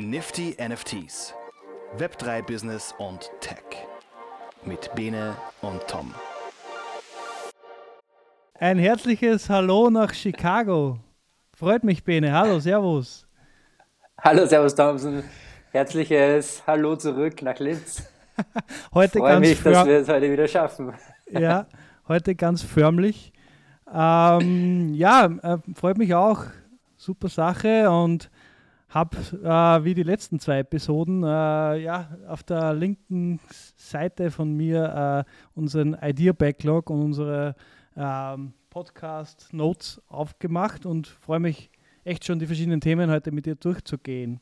Nifty NFTs, Web3 Business und Tech mit Bene und Tom. Ein herzliches Hallo nach Chicago. Freut mich, Bene. Hallo, Servus. Hallo, Servus, Thompson. Herzliches Hallo zurück nach Linz. heute Freue ganz mich, dass wir es heute wieder schaffen. ja, heute ganz förmlich. Ähm, ja, äh, freut mich auch. Super Sache und habe äh, wie die letzten zwei Episoden äh, ja, auf der linken Seite von mir äh, unseren Idea Backlog und unsere ähm, Podcast Notes aufgemacht und freue mich echt schon die verschiedenen Themen heute mit dir durchzugehen.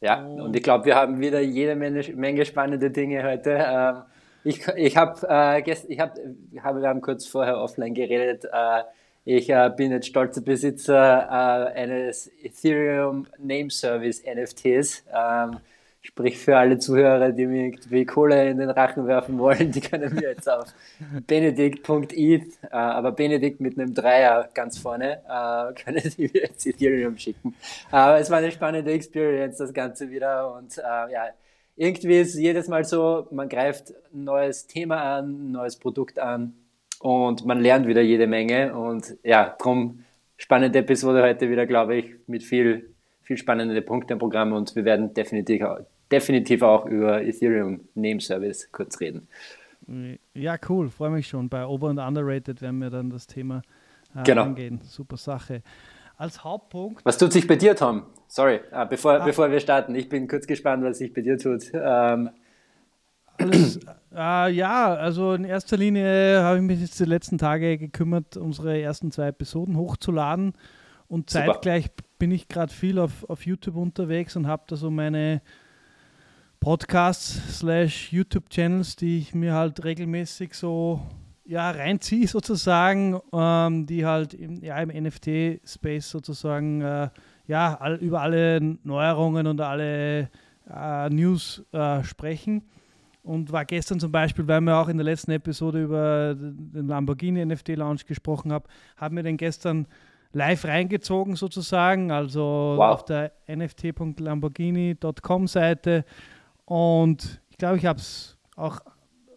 Ja, und ich glaube, wir haben wieder jede Menge, Menge spannende Dinge heute. Ähm, ich ich habe äh, gestern, ich habe, hab, wir haben kurz vorher offline geredet. Äh, ich äh, bin jetzt stolzer Besitzer äh, eines Ethereum Name Service NFTs. Ähm, sprich für alle Zuhörer, die mir irgendwie Kohle in den Rachen werfen wollen, die können mir jetzt auf benedikt.eth, äh, aber Benedikt mit einem Dreier ganz vorne, äh, können die mir jetzt Ethereum schicken. Aber es war eine spannende Experience, das Ganze wieder und äh, ja, irgendwie ist jedes Mal so, man greift ein neues Thema an, ein neues Produkt an und man lernt wieder jede Menge. Und ja, drum spannende Episode heute wieder, glaube ich, mit viel, viel spannende Punkte im Programm und wir werden definitiv, definitiv auch über Ethereum Name Service kurz reden. Ja, cool, freue mich schon. Bei Over- und Underrated werden wir dann das Thema äh, genau. angehen. Super Sache. Als Hauptpunkt. Was tut sich bei dir, Tom? Sorry, ah, bevor, ah. bevor wir starten, ich bin kurz gespannt, was sich bei dir tut. Ähm, alles, äh, ja, also in erster Linie habe ich mich jetzt die letzten Tage gekümmert, unsere ersten zwei Episoden hochzuladen. Und Super. zeitgleich bin ich gerade viel auf, auf YouTube unterwegs und habe da so meine Podcasts slash YouTube-Channels, die ich mir halt regelmäßig so ja, reinziehe sozusagen, ähm, die halt im, ja, im NFT-Space sozusagen äh, ja, all, über alle Neuerungen und alle äh, News äh, sprechen. Und war gestern zum Beispiel, weil wir auch in der letzten Episode über den Lamborghini NFT Launch gesprochen haben, haben wir den gestern live reingezogen sozusagen, also wow. auf der nft.lamborghini.com Seite. Und ich glaube, ich habe es auch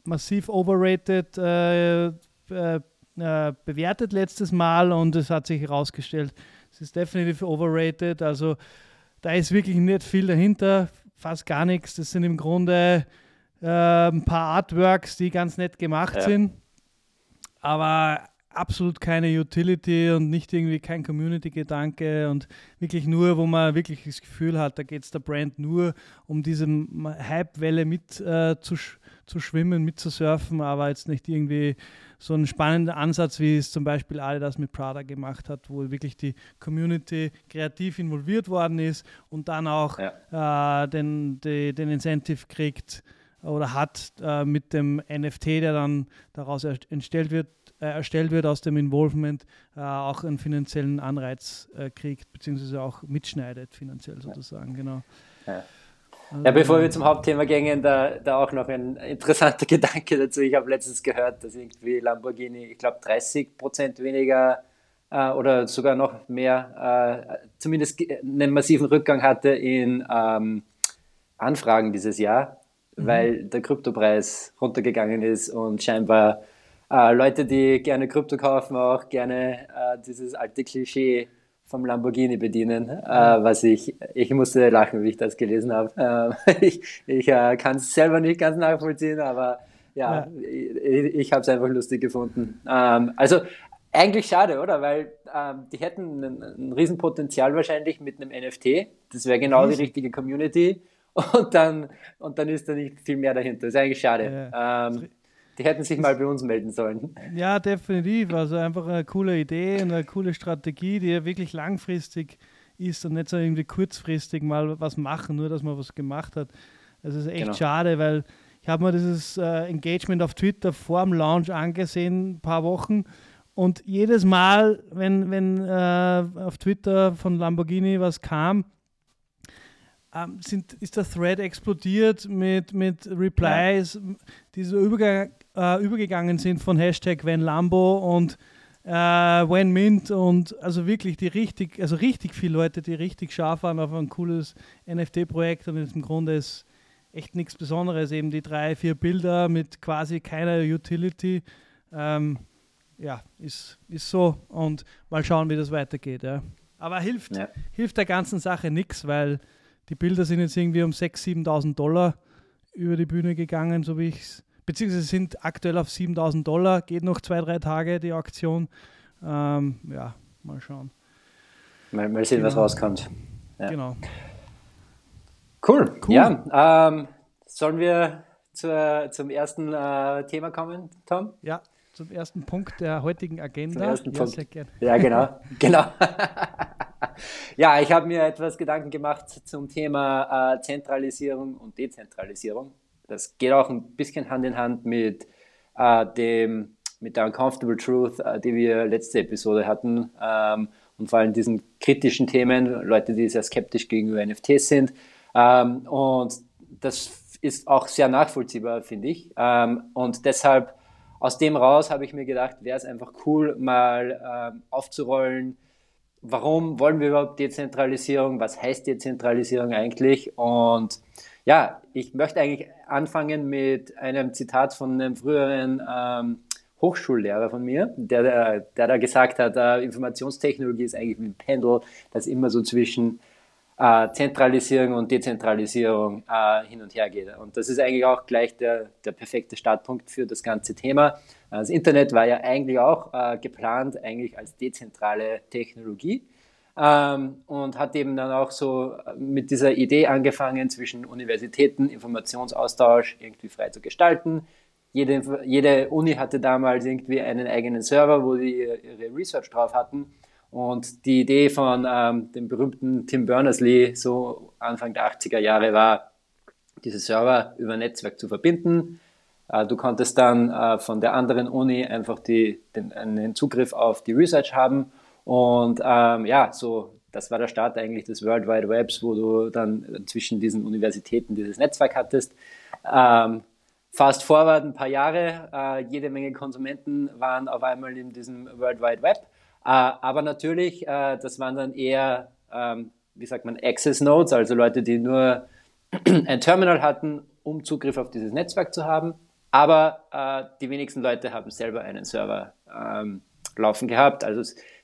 massiv overrated äh, äh, äh, bewertet letztes Mal und es hat sich herausgestellt, es ist definitiv overrated. Also da ist wirklich nicht viel dahinter, fast gar nichts. Das sind im Grunde äh, ein paar Artworks, die ganz nett gemacht ja. sind, aber absolut keine Utility und nicht irgendwie kein Community-Gedanke und wirklich nur, wo man wirklich das Gefühl hat, da geht es der Brand nur um diese Hype-Welle mit äh, zu, zu schwimmen, mitzusurfen, aber jetzt nicht irgendwie so ein spannender Ansatz, wie es zum Beispiel Adidas mit Prada gemacht hat, wo wirklich die Community kreativ involviert worden ist und dann auch ja. äh, den, die, den Incentive kriegt, oder hat äh, mit dem NFT, der dann daraus erstellt wird, äh, erstellt wird aus dem Involvement, äh, auch einen finanziellen Anreiz äh, kriegt, beziehungsweise auch mitschneidet finanziell sozusagen, genau. Ja. Ja, bevor wir zum Hauptthema gehen, da, da auch noch ein interessanter Gedanke dazu. Ich habe letztens gehört, dass irgendwie Lamborghini, ich glaube, 30 Prozent weniger äh, oder sogar noch mehr, äh, zumindest einen massiven Rückgang hatte in ähm, Anfragen dieses Jahr mhm. weil der Kryptopreis runtergegangen ist und scheinbar äh, Leute, die gerne Krypto kaufen, auch gerne äh, dieses alte Klischee vom Lamborghini bedienen, äh, was ich, ich musste lachen, wie ich das gelesen habe. Ähm, ich ich äh, kann es selber nicht ganz nachvollziehen, aber ja, ja. ich, ich habe es einfach lustig gefunden. Ähm, also eigentlich schade, oder? Weil ähm, die hätten ein, ein Riesenpotenzial wahrscheinlich mit einem NFT. Das wäre genau die richtige Community und dann, und dann ist da nicht viel mehr dahinter. Das ist eigentlich schade. Ja. Ähm, die hätten sich mal bei uns melden sollen. Ja, definitiv. Also einfach eine coole Idee und eine coole Strategie, die ja wirklich langfristig ist und nicht so irgendwie kurzfristig mal was machen, nur dass man was gemacht hat. Also es ist echt genau. schade, weil ich habe mir dieses äh, Engagement auf Twitter vor dem Launch angesehen, ein paar Wochen. Und jedes Mal, wenn, wenn äh, auf Twitter von Lamborghini was kam, ähm, sind, ist der Thread explodiert mit, mit Replies, ja. die so überge äh, übergegangen sind von Hashtag Wenn Lambo und äh, Wayne Mint und also wirklich die richtig, also richtig viele Leute, die richtig scharf waren auf ein cooles NFT-Projekt und im Grunde ist echt nichts Besonderes, eben die drei, vier Bilder mit quasi keiner Utility. Ähm, ja, ist, ist so und mal schauen, wie das weitergeht. Ja. Aber hilft, ja. hilft der ganzen Sache nichts, weil die Bilder sind jetzt irgendwie um 6.000, 7.000 Dollar über die Bühne gegangen, so wie ich es beziehungsweise sind aktuell auf 7000 Dollar, geht noch zwei, drei Tage die Auktion. Ähm, ja, mal schauen. Mal, mal sehen, genau. was rauskommt. Ja. Genau. Cool. cool. Ja, ähm, sollen wir zur, zum ersten äh, Thema kommen, Tom? Ja, zum ersten Punkt der heutigen Agenda. Zum ersten ja, Punkt. Sehr gerne. Ja, genau. genau. ja, ich habe mir etwas Gedanken gemacht zum Thema äh, Zentralisierung und Dezentralisierung. Das geht auch ein bisschen Hand in Hand mit äh, dem mit der Uncomfortable Truth, äh, die wir letzte Episode hatten ähm, und vor allem diesen kritischen Themen, Leute, die sehr skeptisch gegenüber NFTs sind. Ähm, und das ist auch sehr nachvollziehbar, finde ich. Ähm, und deshalb aus dem raus habe ich mir gedacht, wäre es einfach cool, mal ähm, aufzurollen, warum wollen wir überhaupt Dezentralisierung, was heißt Dezentralisierung eigentlich? Und ja, ich möchte eigentlich anfangen mit einem Zitat von einem früheren ähm, Hochschullehrer von mir, der, der, der da gesagt hat, äh, Informationstechnologie ist eigentlich wie ein Pendel, das immer so zwischen äh, Zentralisierung und Dezentralisierung äh, hin und her geht. Und das ist eigentlich auch gleich der, der perfekte Startpunkt für das ganze Thema. Das Internet war ja eigentlich auch äh, geplant eigentlich als dezentrale Technologie ähm, und hat eben dann auch so äh, mit dieser Idee angefangen, zwischen Universitäten Informationsaustausch irgendwie frei zu gestalten. Jede, jede Uni hatte damals irgendwie einen eigenen Server, wo die ihre Research drauf hatten. Und die Idee von ähm, dem berühmten Tim Berners-Lee so Anfang der 80er Jahre war, diese Server über Netzwerk zu verbinden. Äh, du konntest dann äh, von der anderen Uni einfach die, den, einen Zugriff auf die Research haben und ähm, ja, so, das war der Start eigentlich des World Wide Webs, wo du dann zwischen diesen Universitäten dieses Netzwerk hattest. Ähm, fast forward ein paar Jahre, äh, jede Menge Konsumenten waren auf einmal in diesem World Wide Web. Äh, aber natürlich, äh, das waren dann eher, ähm, wie sagt man, Access Nodes, also Leute, die nur ein Terminal hatten, um Zugriff auf dieses Netzwerk zu haben. Aber äh, die wenigsten Leute haben selber einen Server ähm, laufen gehabt. Also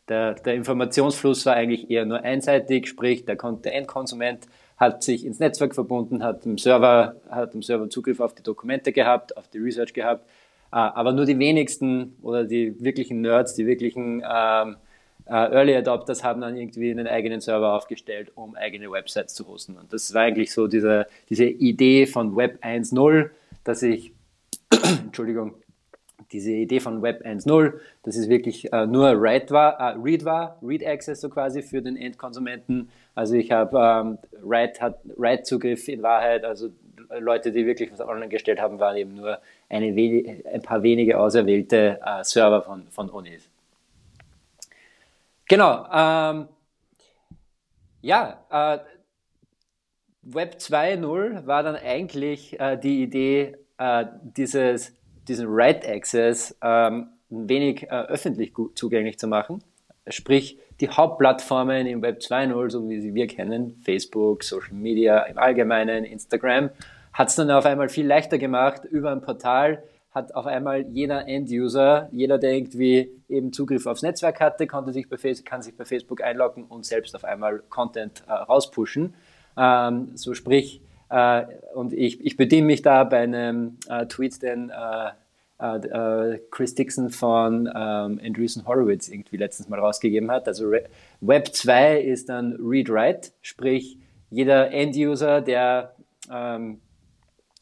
der, der Informationsfluss war eigentlich eher nur einseitig, sprich der, Endkonsument hat sich ins Netzwerk verbunden, hat im Server, hat im Server Zugriff auf die Dokumente gehabt, auf die Research gehabt, aber nur die wenigsten oder die wirklichen Nerds, die wirklichen ähm, äh, Early Adopters haben dann irgendwie einen eigenen Server aufgestellt, um eigene Websites zu hosten. Und das war eigentlich so diese, diese Idee von Web 1.0, dass ich, Entschuldigung, diese Idee von Web 1.0, dass es wirklich äh, nur Read war, äh, Read war, Read Access so quasi für den Endkonsumenten. Also ich habe ähm, Write hat Write Zugriff in Wahrheit, also Leute, die wirklich was online gestellt haben, waren eben nur eine ein paar wenige auserwählte äh, Server von, von Unis. Genau. Ähm, ja, äh, Web 2.0 war dann eigentlich äh, die Idee, äh, dieses diesen Write Access ähm, ein wenig äh, öffentlich zugänglich zu machen. Sprich, die Hauptplattformen im Web 2.0, so wie sie wir kennen, Facebook, Social Media im Allgemeinen, Instagram, hat es dann auf einmal viel leichter gemacht. Über ein Portal hat auf einmal jeder End-User, jeder, der irgendwie eben Zugriff aufs Netzwerk hatte, konnte sich bei Facebook, kann sich bei Facebook einloggen und selbst auf einmal Content äh, rauspushen. Ähm, so sprich, äh, und ich, ich bediene mich da bei einem äh, Tweet, den äh, äh, äh Chris Dixon von ähm, Andreessen Horowitz irgendwie letztens mal rausgegeben hat. Also Re Web 2 ist dann Read-Write, sprich jeder End-User, der, ähm,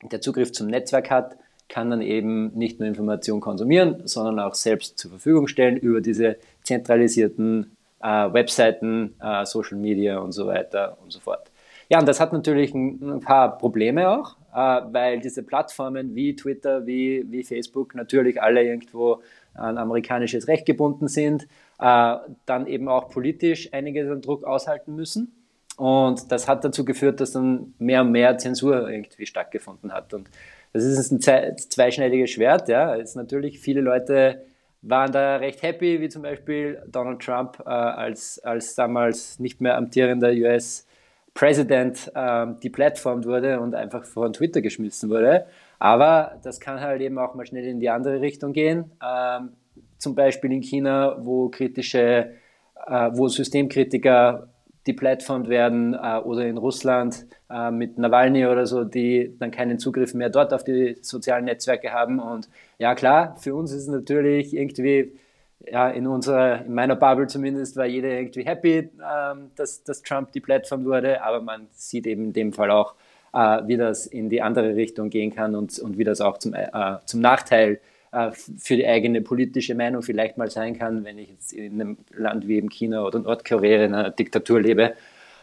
der Zugriff zum Netzwerk hat, kann dann eben nicht nur Informationen konsumieren, sondern auch selbst zur Verfügung stellen über diese zentralisierten äh, Webseiten, äh, Social Media und so weiter und so fort. Ja, und das hat natürlich ein, paar Probleme auch, äh, weil diese Plattformen wie Twitter, wie, wie Facebook natürlich alle irgendwo an amerikanisches Recht gebunden sind, äh, dann eben auch politisch einiges an Druck aushalten müssen. Und das hat dazu geführt, dass dann mehr und mehr Zensur irgendwie stattgefunden hat. Und das ist ein zweischneidiges Schwert. Ja, es natürlich viele Leute waren da recht happy, wie zum Beispiel Donald Trump äh, als, als damals nicht mehr amtierender US-Präsident äh, deplatformt wurde und einfach von Twitter geschmissen wurde. Aber das kann halt eben auch mal schnell in die andere Richtung gehen. Ähm, zum Beispiel in China, wo kritische, äh, wo Systemkritiker deplatformt werden äh, oder in Russland äh, mit Nawalny oder so, die dann keinen Zugriff mehr dort auf die sozialen Netzwerke haben. Und ja, klar, für uns ist natürlich irgendwie, ja, in unserer, in meiner Bubble zumindest, war jeder irgendwie happy, ähm, dass, dass Trump deplatformt wurde, aber man sieht eben in dem Fall auch, äh, wie das in die andere Richtung gehen kann und, und wie das auch zum, äh, zum Nachteil äh, für die eigene politische Meinung vielleicht mal sein kann, wenn ich jetzt in einem Land wie eben China oder Nordkorea in einer Diktatur lebe.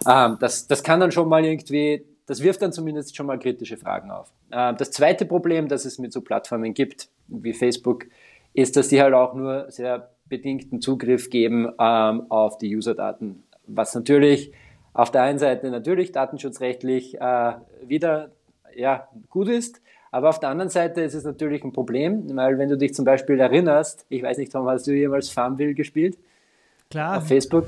Ähm, das, das kann dann schon mal irgendwie, das wirft dann zumindest schon mal kritische Fragen auf. Äh, das zweite Problem, das es mit so Plattformen gibt, wie Facebook, ist, dass die halt auch nur sehr bedingten Zugriff geben ähm, auf die Userdaten, was natürlich auf der einen Seite natürlich datenschutzrechtlich äh, wieder ja, gut ist, aber auf der anderen Seite ist es natürlich ein Problem, weil wenn du dich zum Beispiel erinnerst, ich weiß nicht, Tom, hast du jemals Farmville gespielt? Klar. Auf Facebook?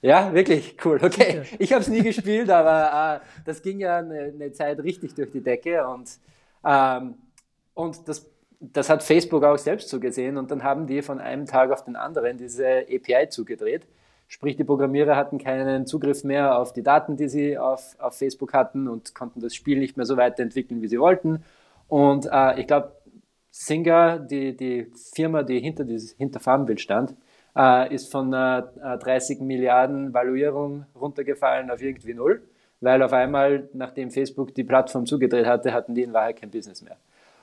Ja, wirklich, cool. Okay, ich habe es nie gespielt, aber äh, das ging ja eine, eine, Zeit richtig durch die Decke und, ähm, und das, das hat Facebook auch selbst zugesehen und dann haben die von einem Tag auf den anderen diese API zugedreht. Sprich, die Programmierer hatten keinen Zugriff mehr auf die Daten, die sie auf, auf Facebook hatten und konnten das Spiel nicht mehr so weiterentwickeln, wie sie wollten. Und äh, ich glaube, Singer, die, die Firma, die hinter, dieses, hinter Farmbild stand, äh, ist von äh, 30 Milliarden Valuierung runtergefallen auf irgendwie null, weil auf einmal, nachdem Facebook die Plattform zugedreht hatte, hatten die in Wahrheit kein Business mehr.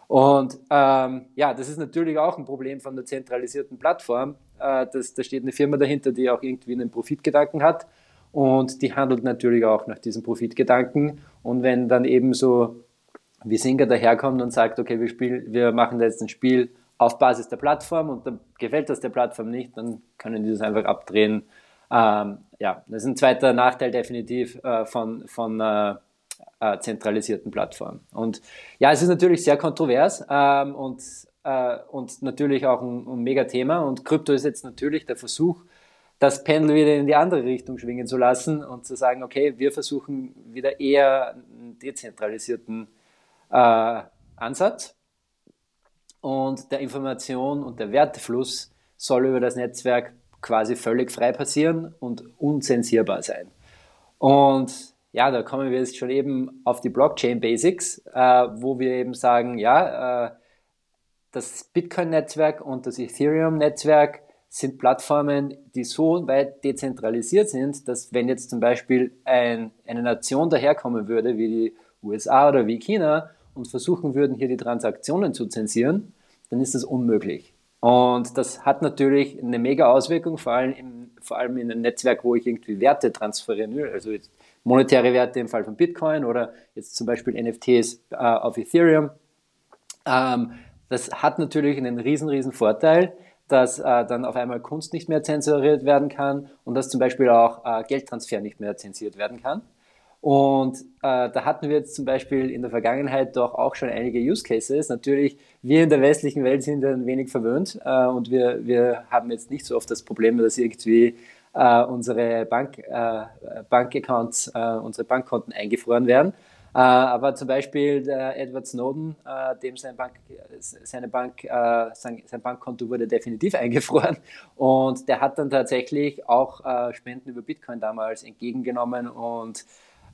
Und ähm, ja, das ist natürlich auch ein Problem von der zentralisierten Plattform. Äh, das, da steht eine Firma dahinter, die auch irgendwie einen Profitgedanken hat und die handelt natürlich auch nach diesem Profitgedanken. Und wenn dann eben so wie Singer daherkommt und sagt, okay, wir, spielen, wir machen jetzt ein Spiel auf Basis der Plattform und dann gefällt das der Plattform nicht, dann können die das einfach abdrehen. Ähm, ja, das ist ein zweiter Nachteil definitiv äh, von, von äh, äh, zentralisierten Plattformen. Und ja, es ist natürlich sehr kontrovers ähm, und, äh, und natürlich auch ein, ein Mega-Thema und Krypto ist jetzt natürlich der Versuch, das Pendel wieder in die andere Richtung schwingen zu lassen und zu sagen, okay, wir versuchen wieder eher einen dezentralisierten äh, Ansatz. Und der Information und der Wertefluss soll über das Netzwerk quasi völlig frei passieren und unzensierbar sein. Und ja, da kommen wir jetzt schon eben auf die Blockchain Basics, äh, wo wir eben sagen, ja, äh, das Bitcoin-Netzwerk und das Ethereum-Netzwerk sind Plattformen, die so weit dezentralisiert sind, dass wenn jetzt zum Beispiel ein, eine Nation daherkommen würde, wie die USA oder wie China, und versuchen würden, hier die Transaktionen zu zensieren, dann ist das unmöglich. Und das hat natürlich eine mega Auswirkung, vor allem, im, vor allem in einem Netzwerk, wo ich irgendwie Werte transferieren will, also monetäre Werte im Fall von Bitcoin oder jetzt zum Beispiel NFTs äh, auf Ethereum. Ähm, das hat natürlich einen riesen, riesen Vorteil, dass äh, dann auf einmal Kunst nicht mehr zensuriert werden kann und dass zum Beispiel auch äh, Geldtransfer nicht mehr zensiert werden kann. Und äh, da hatten wir jetzt zum Beispiel in der Vergangenheit doch auch schon einige Use Cases. Natürlich, wir in der westlichen Welt sind ein wenig verwöhnt äh, und wir, wir haben jetzt nicht so oft das Problem, dass irgendwie äh, unsere Bank, äh, Bankaccounts, äh, unsere Bankkonten eingefroren werden. Äh, aber zum Beispiel Edward Snowden, dem sein, Bank, seine Bank, sein, sein, Bankkonto wurde definitiv eingefroren und der hat dann tatsächlich auch Spenden über Bitcoin damals entgegengenommen und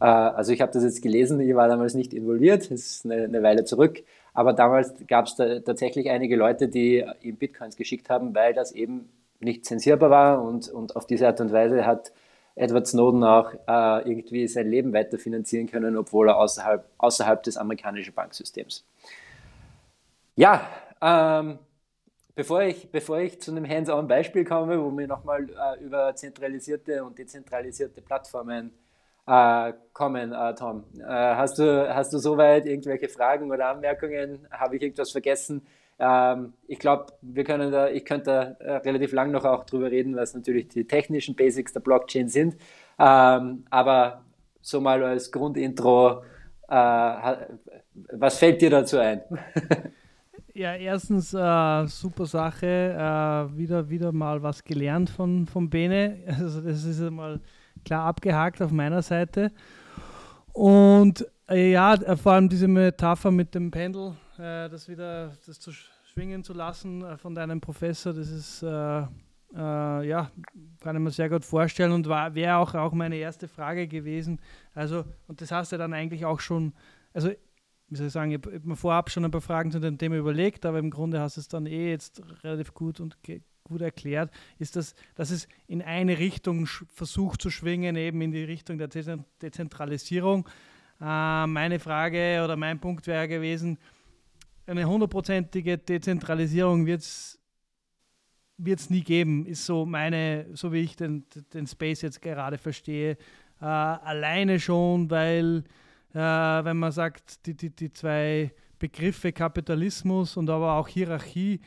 also ich habe das jetzt gelesen, ich war damals nicht involviert, das ist eine, eine Weile zurück, aber damals gab es da tatsächlich einige Leute, die ihm Bitcoins geschickt haben, weil das eben nicht zensierbar war und, und auf diese Art und Weise hat Edward Snowden auch äh, irgendwie sein Leben weiter finanzieren können, obwohl er außerhalb, außerhalb des amerikanischen Banksystems. Ja, ähm, bevor, ich, bevor ich zu einem Hands-on-Beispiel komme, wo wir nochmal äh, über zentralisierte und dezentralisierte Plattformen äh, kommen, äh, Tom. Äh, hast, du, hast du soweit irgendwelche Fragen oder Anmerkungen? Habe ich irgendwas vergessen? Ähm, ich glaube, wir können da, ich könnte da relativ lang noch auch drüber reden, was natürlich die technischen Basics der Blockchain sind. Ähm, aber so mal als Grundintro, äh, was fällt dir dazu ein? Ja, erstens äh, super Sache. Äh, wieder, wieder mal was gelernt von, von Bene. Also das ist einmal klar abgehakt auf meiner Seite. Und äh, ja, äh, vor allem diese Metapher mit dem Pendel, äh, das wieder das zu schwingen zu lassen äh, von deinem Professor, das ist ja, kann ich mir sehr gut vorstellen und wäre auch, auch meine erste Frage gewesen. Also, und das hast du dann eigentlich auch schon, also wie soll ich sagen, ich habe mir vorab schon ein paar Fragen zu dem Thema überlegt, aber im Grunde hast du es dann eh jetzt relativ gut und gut erklärt, ist das, dass es in eine Richtung versucht zu schwingen, eben in die Richtung der Dezentralisierung. Äh, meine Frage oder mein Punkt wäre gewesen, eine hundertprozentige Dezentralisierung wird es nie geben, ist so meine, so wie ich den, den Space jetzt gerade verstehe. Äh, alleine schon, weil äh, wenn man sagt, die, die, die zwei Begriffe Kapitalismus und aber auch Hierarchie,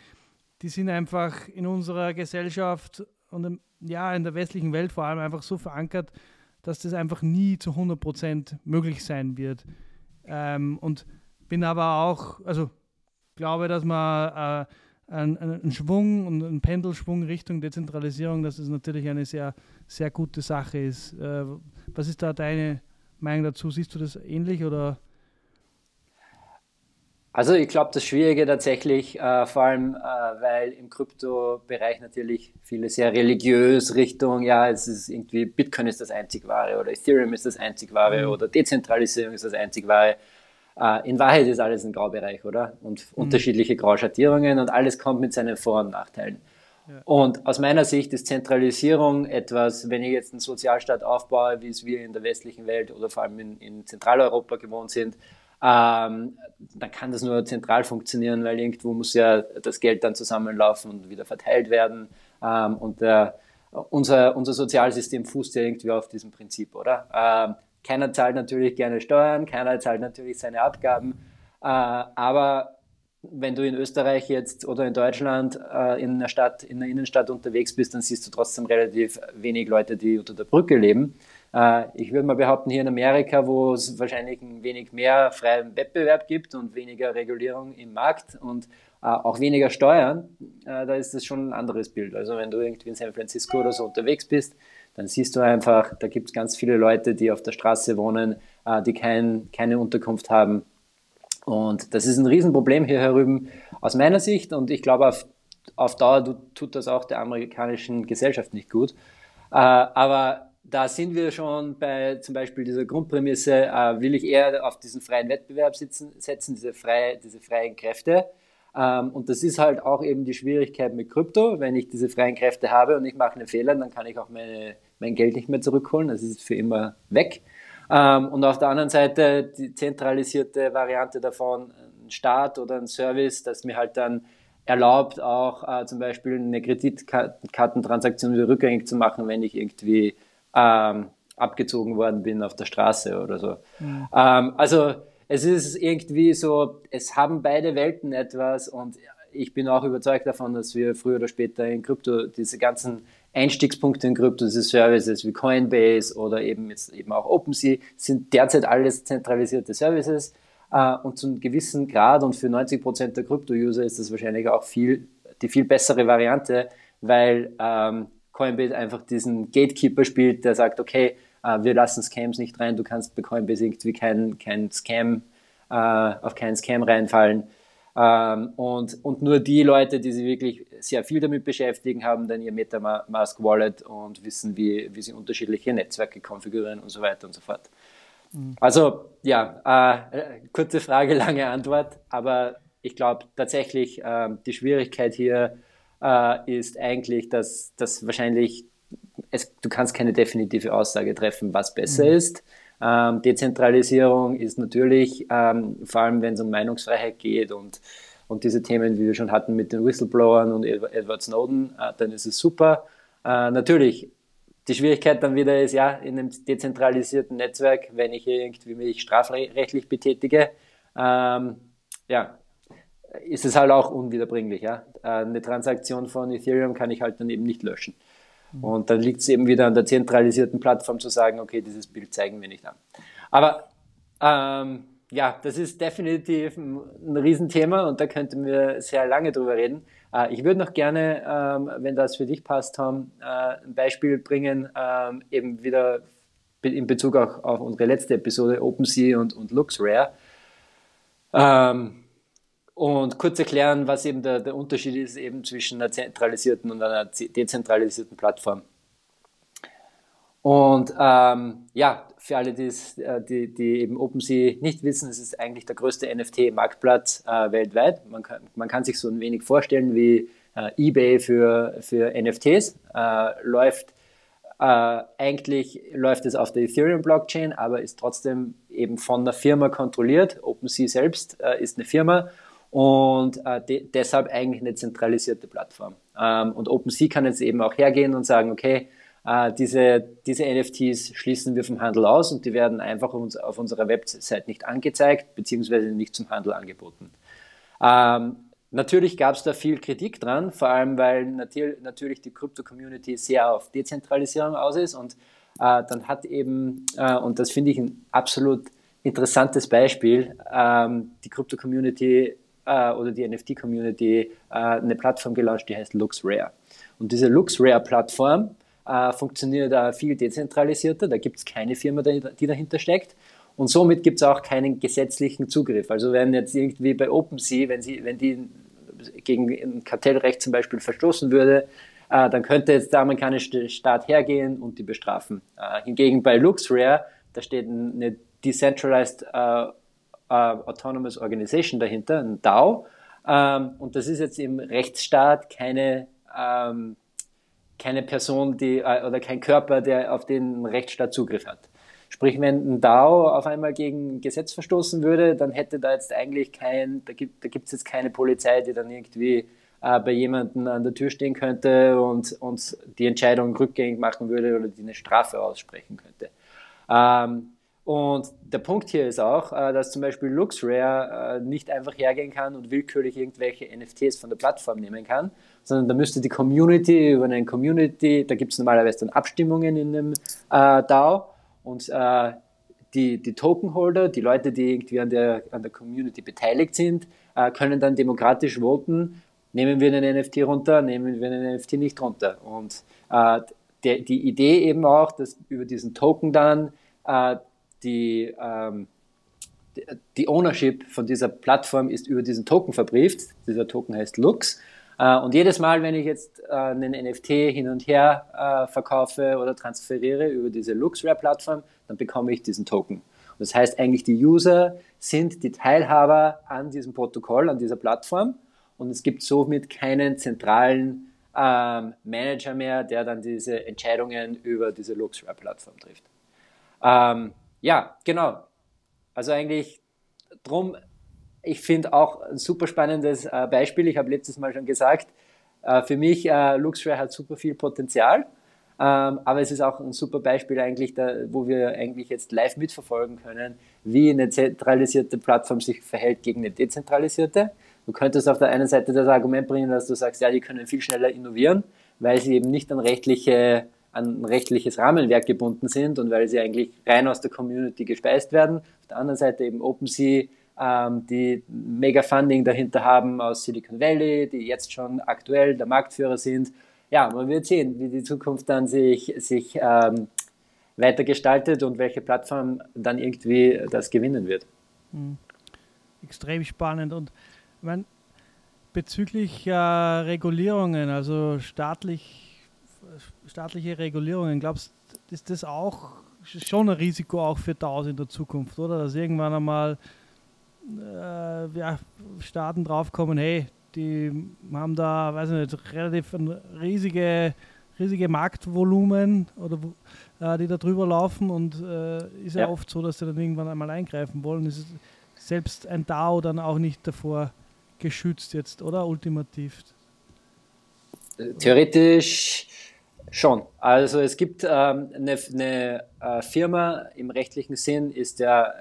die sind einfach in unserer Gesellschaft und im, ja, in der westlichen Welt vor allem einfach so verankert, dass das einfach nie zu 100% möglich sein wird. Ähm, und bin aber auch, also glaube, dass man äh, einen, einen Schwung und einen Pendelschwung Richtung Dezentralisierung, dass es natürlich eine sehr, sehr gute Sache ist. Äh, was ist da deine Meinung dazu? Siehst du das ähnlich oder? Also ich glaube, das Schwierige tatsächlich, äh, vor allem, äh, weil im Kryptobereich natürlich viele sehr religiös Richtung, ja, es ist irgendwie Bitcoin ist das einzig wahre oder Ethereum ist das einzig wahre mhm. oder Dezentralisierung ist das einzig wahre. Äh, in Wahrheit ist alles ein Graubereich, oder? Und mhm. unterschiedliche Grauschattierungen und alles kommt mit seinen Vor- und Nachteilen. Und aus meiner Sicht ist Zentralisierung etwas, wenn ich jetzt einen Sozialstaat aufbaue, wie es wir in der westlichen Welt oder vor allem in, in Zentraleuropa gewohnt sind, ähm, dann kann das nur zentral funktionieren, weil irgendwo muss ja das Geld dann zusammenlaufen und wieder verteilt werden. Ähm, und der, unser, unser Sozialsystem fußt ja irgendwie auf diesem Prinzip, oder? Ähm, keiner zahlt natürlich gerne Steuern, keiner zahlt natürlich seine Abgaben, äh, aber wenn du in Österreich jetzt oder in Deutschland äh, in einer Stadt, in der Innenstadt unterwegs bist, dann siehst du trotzdem relativ wenig Leute, die unter der Brücke leben. Äh, ich würde mal behaupten, hier in Amerika, wo es wahrscheinlich ein wenig mehr freien Wettbewerb gibt und weniger Regulierung im Markt und äh, auch weniger Steuern, äh, da ist das schon ein anderes Bild. Also wenn du irgendwie in San Francisco oder so unterwegs bist, dann siehst du einfach, da gibt es ganz viele Leute, die auf der Straße wohnen, die kein, keine Unterkunft haben und das ist ein Riesenproblem hier herüben aus meiner Sicht und ich glaube, auf, auf Dauer tut das auch der amerikanischen Gesellschaft nicht gut. Aber da sind wir schon bei zum Beispiel dieser Grundprämisse, äh, will ich eher auf diesen freien Wettbewerb sitzen, setzen, diese, freie, diese freien Kräfte. Ähm, und das ist halt auch eben die Schwierigkeit mit Krypto. Wenn ich diese freien Kräfte habe und ich mache einen Fehler, dann kann ich auch meine, mein Geld nicht mehr zurückholen. Das ist für immer weg. Ähm, und auf der anderen Seite die zentralisierte Variante davon, ein Staat oder ein Service, das mir halt dann erlaubt, auch äh, zum Beispiel eine Kreditkartentransaktion wieder rückgängig zu machen, wenn ich irgendwie ähm, abgezogen worden bin auf der Straße oder so. Mhm. Ähm, also es ist irgendwie so, es haben beide Welten etwas und ich bin auch überzeugt davon, dass wir früher oder später in Krypto diese ganzen Einstiegspunkte in Krypto, diese Services wie Coinbase oder eben jetzt eben auch OpenSea, sind derzeit alles zentralisierte Services. Äh, und zu einem gewissen Grad und für 90 Prozent der Krypto-User ist das wahrscheinlich auch viel, die viel bessere Variante, weil ähm, Coinbase einfach diesen Gatekeeper spielt, der sagt, okay, äh, wir lassen Scams nicht rein, du kannst bei Coinbase irgendwie kein, kein Scam, äh, auf keinen Scam reinfallen. Ähm, und, und nur die Leute, die sich wirklich sehr viel damit beschäftigen, haben dann ihr MetaMask Wallet und wissen, wie, wie sie unterschiedliche Netzwerke konfigurieren und so weiter und so fort. Mhm. Also ja, äh, kurze Frage, lange Antwort, aber ich glaube tatsächlich, äh, die Schwierigkeit hier äh, ist eigentlich, dass, dass wahrscheinlich es, du kannst keine definitive Aussage treffen, was besser mhm. ist. Ähm, Dezentralisierung ist natürlich, ähm, vor allem wenn es um Meinungsfreiheit geht und, und diese Themen, wie wir schon hatten mit den Whistleblowern und Edward Snowden, äh, dann ist es super. Äh, natürlich, die Schwierigkeit dann wieder ist, ja, in einem dezentralisierten Netzwerk, wenn ich irgendwie mich strafrechtlich betätige, ähm, ja, ist es halt auch unwiederbringlich. Ja? Äh, eine Transaktion von Ethereum kann ich halt dann eben nicht löschen. Mhm. Und dann liegt es eben wieder an der zentralisierten Plattform zu sagen, okay, dieses Bild zeigen wir nicht an. Aber ähm, ja, das ist definitiv ein, ein Riesenthema und da könnten wir sehr lange drüber reden. Äh, ich würde noch gerne, ähm, wenn das für dich passt, Tom, äh, ein Beispiel bringen, ähm, eben wieder in Bezug auch auf unsere letzte Episode OpenSea und, und LuxRare. Ähm, und kurz erklären, was eben der, der Unterschied ist eben zwischen einer zentralisierten und einer dezentralisierten Plattform. Und ähm, ja, für alle, äh, die, die eben OpenSea nicht wissen, es ist eigentlich der größte NFT-Marktplatz äh, weltweit. Man kann, man kann sich so ein wenig vorstellen wie äh, eBay für, für NFTs. Äh, läuft äh, eigentlich läuft es auf der Ethereum-Blockchain, aber ist trotzdem eben von einer Firma kontrolliert. OpenSea selbst äh, ist eine Firma und de deshalb eigentlich eine zentralisierte Plattform. Ähm, und OpenSea kann jetzt eben auch hergehen und sagen, okay, äh, diese, diese NFTs schließen wir vom Handel aus und die werden einfach uns auf unserer Website nicht angezeigt, beziehungsweise nicht zum Handel angeboten. Ähm, natürlich gab es da viel Kritik dran, vor allem weil natür natürlich die Krypto-Community sehr auf Dezentralisierung aus ist und äh, dann hat eben, äh, und das finde ich ein absolut interessantes Beispiel, ähm, die Krypto-Community äh, oder die NFT-Community äh, eine Plattform gelauncht, die heißt LuxRare. Und diese LuxRare-Plattform äh, funktioniert da viel dezentralisierter. Da gibt es keine Firma, die dahinter steckt. Und somit gibt es auch keinen gesetzlichen Zugriff. Also wenn jetzt irgendwie bei OpenSea, wenn, sie, wenn die gegen ein Kartellrecht zum Beispiel verstoßen würde, äh, dann könnte jetzt der amerikanische Staat hergehen und die bestrafen. Äh, hingegen bei LuxRare, da steht eine Decentralized uh, uh, Autonomous Organization dahinter, ein DAO. Ähm, und das ist jetzt im Rechtsstaat keine ähm, keine Person, die äh, oder kein Körper, der auf den Rechtsstaat Zugriff hat. Sprich, wenn ein DAO auf einmal gegen ein Gesetz verstoßen würde, dann hätte da jetzt eigentlich kein, da gibt da gibt's jetzt keine Polizei, die dann irgendwie äh, bei jemandem an der Tür stehen könnte und, und die Entscheidung rückgängig machen würde oder die eine Strafe aussprechen könnte. Ähm, und der Punkt hier ist auch, äh, dass zum Beispiel LuxRare äh, nicht einfach hergehen kann und willkürlich irgendwelche NFTs von der Plattform nehmen kann, sondern da müsste die Community über eine Community, da gibt es normalerweise dann Abstimmungen in dem äh, DAO und die, die Tokenholder, die Leute, die irgendwie an der, an der Community beteiligt sind, können dann demokratisch voten, nehmen wir einen NFT runter, nehmen wir einen NFT nicht runter. Und die Idee eben auch, dass über diesen Token dann die, ähm, die Ownership von dieser Plattform ist über diesen Token verbrieft. Dieser Token heißt Lux. Äh, und jedes Mal, wenn ich jetzt äh, einen NFT hin und her äh, verkaufe oder transferiere über diese LuxRare-Plattform, dann bekomme ich diesen Token. Und das heißt eigentlich, die User sind die Teilhaber an diesem Protokoll, an dieser Plattform. Und es gibt somit keinen zentralen ähm, Manager mehr, der dann diese Entscheidungen über diese LuxRare-Plattform trifft. Ähm, ja, genau. Also eigentlich drum, ich finde auch ein super spannendes äh, Beispiel. Ich habe letztes Mal schon gesagt, äh, für mich, äh, Luxray hat super viel Potenzial. Ähm, aber es ist auch ein super Beispiel eigentlich, da, wo wir eigentlich jetzt live mitverfolgen können, wie eine zentralisierte Plattform sich verhält gegen eine dezentralisierte. Du könntest auf der einen Seite das Argument bringen, dass du sagst, ja, die können viel schneller innovieren, weil sie eben nicht an rechtliche an ein rechtliches Rahmenwerk gebunden sind und weil sie eigentlich rein aus der Community gespeist werden. Auf der anderen Seite eben OpenSea, ähm, die mega Funding dahinter haben aus Silicon Valley, die jetzt schon aktuell der Marktführer sind. Ja, man wird sehen, wie die Zukunft dann sich, sich ähm, weiter gestaltet und welche Plattform dann irgendwie das gewinnen wird. Mhm. Extrem spannend und meine, bezüglich äh, Regulierungen, also staatlich staatliche Regulierungen, glaubst du, ist das auch schon ein Risiko auch für DAOs in der Zukunft, oder? Dass irgendwann einmal äh, ja, Staaten draufkommen, hey, die haben da, weiß ich nicht, relativ riesige, riesige Marktvolumen oder äh, die da drüber laufen und äh, ist ja. ja. oft so, dass sie dann irgendwann einmal eingreifen wollen. Ist selbst ein DAO dann auch nicht davor geschützt jetzt, oder? Ultimativ. Theoretisch Schon. Also es gibt ähm, eine, äh, Firma im rechtlichen Sinn, ist ja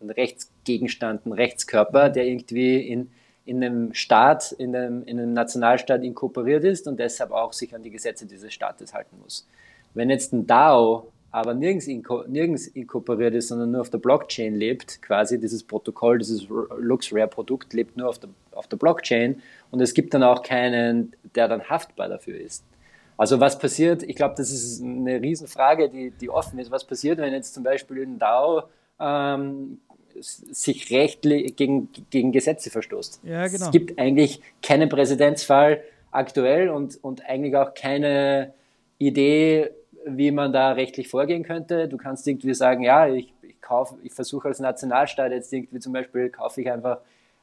ein Rechtsgegenstand, ein Rechtskörper, der irgendwie in, in einem Staat, in einem, in einem Nationalstaat inkorporiert ist und deshalb auch sich an die Gesetze dieses Staates halten muss. Wenn jetzt ein DAO aber nirgends, inko nirgends inkorporiert ist, sondern nur auf der Blockchain lebt, quasi dieses Protokoll, dieses LuxRare-Produkt lebt nur auf der, auf der Blockchain und es gibt dann auch keinen, der dann haftbar dafür ist. Also was passiert, ich glaube, das ist eine Riesenfrage, die, die offen ist, was passiert, wenn jetzt zum Beispiel ein DAO ähm, sich rechtlich gegen, gegen Gesetze verstoßt. Ja, genau. Es gibt eigentlich keinen Präzedenzfall aktuell und, und eigentlich auch keine Idee, wie man da rechtlich vorgehen könnte. Du kannst irgendwie sagen, ja, ich, ich kaufe, ich versuche als Nationalstaat jetzt irgendwie zum Beispiel, kaufe ich einfach,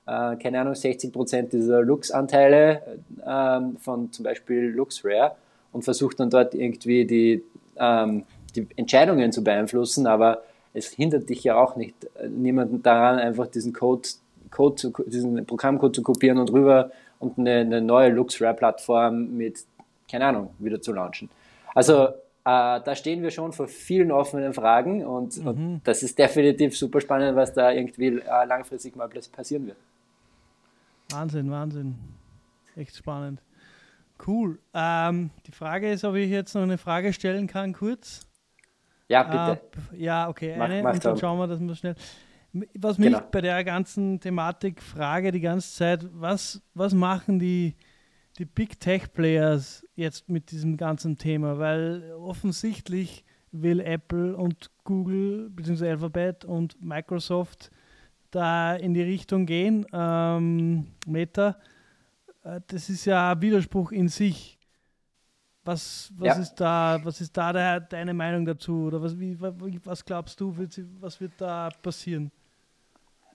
äh, keine Ahnung, 60 Prozent dieser Lux-Anteile äh, von zum Beispiel LuxRare und versuche dann dort irgendwie die, ähm, die Entscheidungen zu beeinflussen, aber es hindert dich ja auch nicht, niemanden daran, einfach diesen Code, Code zu, diesen Programmcode zu kopieren und rüber und eine, eine neue LuxRare-Plattform mit, keine Ahnung, wieder zu launchen. Also äh, da stehen wir schon vor vielen offenen Fragen und, mhm. und, das ist definitiv super spannend, was da irgendwie äh, langfristig mal passieren wird. Wahnsinn, Wahnsinn. Echt spannend. Cool. Ähm, die Frage ist, ob ich jetzt noch eine Frage stellen kann, kurz. Ja, bitte. Äh, ja, okay, eine mach und dann schauen wir das mal schnell. Was mich genau. bei der ganzen Thematik frage die ganze Zeit, was, was machen die, die Big Tech Players jetzt mit diesem ganzen Thema? Weil offensichtlich will Apple und Google bzw. Alphabet und Microsoft da in die Richtung gehen. Ähm, Meta, das ist ja ein Widerspruch in sich. Was, was, ja. ist, da, was ist da der, deine Meinung dazu? Oder was, wie, was glaubst du, was wird da passieren?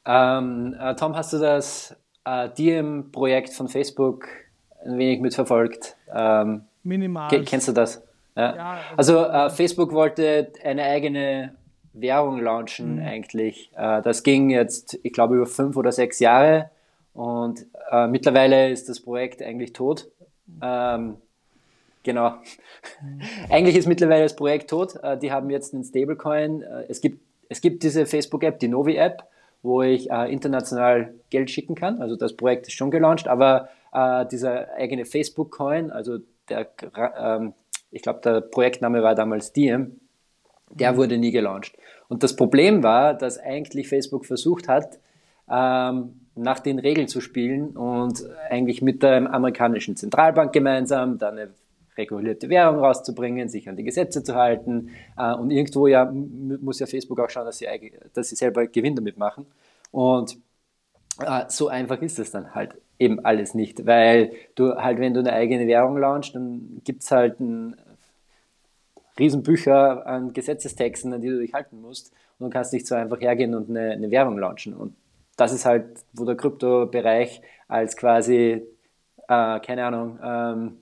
Ähm, äh, Tom, hast du das äh, DM-Projekt von Facebook ein wenig mitverfolgt. Ähm, Minimal. Kennst du das? Ja. ja also äh, Facebook wollte eine eigene Währung launchen mhm. eigentlich. Äh, das ging jetzt, ich glaube, über fünf oder sechs Jahre und äh, mittlerweile ist das Projekt eigentlich tot. Ähm, genau. Eigentlich ist mittlerweile das Projekt tot. Äh, die haben jetzt einen Stablecoin. Äh, es gibt es gibt diese Facebook-App, die Novi-App, wo ich äh, international Geld schicken kann. Also das Projekt ist schon gelauncht, aber äh, dieser eigene Facebook-Coin, also der, ähm, ich glaube, der Projektname war damals Diem, der mhm. wurde nie gelauncht. Und das Problem war, dass eigentlich Facebook versucht hat, ähm, nach den Regeln zu spielen und eigentlich mit der amerikanischen Zentralbank gemeinsam dann eine regulierte Währung rauszubringen, sich an die Gesetze zu halten. Äh, und irgendwo ja muss ja Facebook auch schauen, dass sie, dass sie selber Gewinn damit machen. Und äh, so einfach ist es dann halt eben alles nicht, weil du halt, wenn du eine eigene Währung launchst, dann gibt es halt ein Riesenbücher an Gesetzestexten, an die du dich halten musst und du kannst nicht so einfach hergehen und eine, eine Währung launchen. Und das ist halt, wo der Kryptobereich als quasi, äh, keine Ahnung, ähm,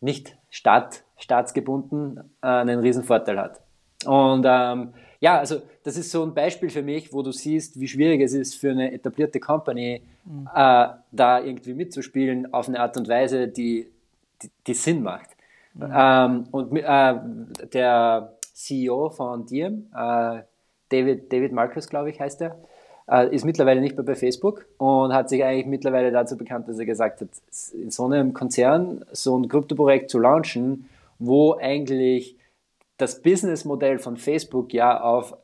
nicht staat, staatsgebunden äh, einen riesen Vorteil hat. Und ähm, ja, also das ist so ein Beispiel für mich, wo du siehst, wie schwierig es ist für eine etablierte Company, mhm. äh, da irgendwie mitzuspielen auf eine Art und Weise, die, die, die Sinn macht. Mhm. Ähm, und äh, der CEO von Diem, äh, David, David Marcus, glaube ich, heißt er, äh, ist mittlerweile nicht mehr bei Facebook und hat sich eigentlich mittlerweile dazu bekannt, dass er gesagt hat, in so einem Konzern so ein Kryptoprojekt zu launchen, wo eigentlich das Businessmodell von Facebook ja auf